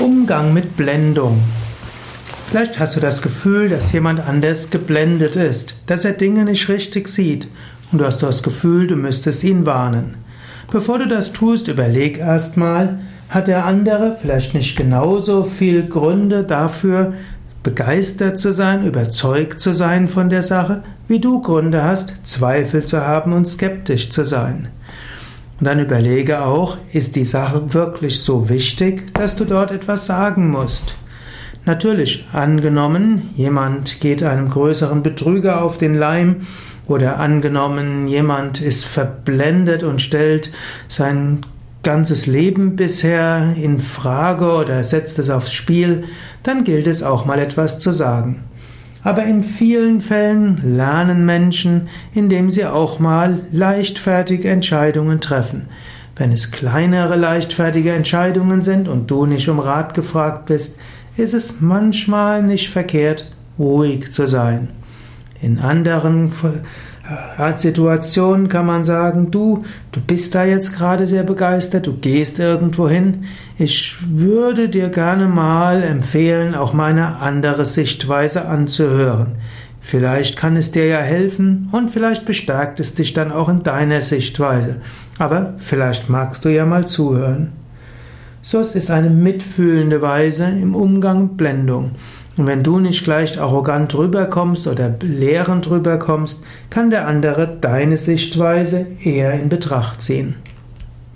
Umgang mit Blendung. Vielleicht hast du das Gefühl, dass jemand anders geblendet ist, dass er Dinge nicht richtig sieht und du hast das Gefühl, du müsstest ihn warnen. Bevor du das tust, überleg erstmal, hat der andere vielleicht nicht genauso viel Gründe dafür, begeistert zu sein, überzeugt zu sein von der Sache, wie du Gründe hast, Zweifel zu haben und skeptisch zu sein. Und dann überlege auch, ist die Sache wirklich so wichtig, dass du dort etwas sagen musst? Natürlich, angenommen, jemand geht einem größeren Betrüger auf den Leim oder angenommen, jemand ist verblendet und stellt sein ganzes Leben bisher in Frage oder setzt es aufs Spiel, dann gilt es auch mal etwas zu sagen. Aber in vielen Fällen lernen Menschen, indem sie auch mal leichtfertige Entscheidungen treffen. Wenn es kleinere leichtfertige Entscheidungen sind und du nicht um Rat gefragt bist, ist es manchmal nicht verkehrt, ruhig zu sein. In anderen Situationen kann man sagen, du, du bist da jetzt gerade sehr begeistert, du gehst irgendwo hin. Ich würde dir gerne mal empfehlen, auch meine andere Sichtweise anzuhören. Vielleicht kann es dir ja helfen und vielleicht bestärkt es dich dann auch in deiner Sichtweise. Aber vielleicht magst du ja mal zuhören. So ist eine mitfühlende Weise im Umgang mit Blendung. Und wenn du nicht gleich arrogant rüberkommst oder lehrend rüberkommst, kann der andere deine Sichtweise eher in Betracht ziehen.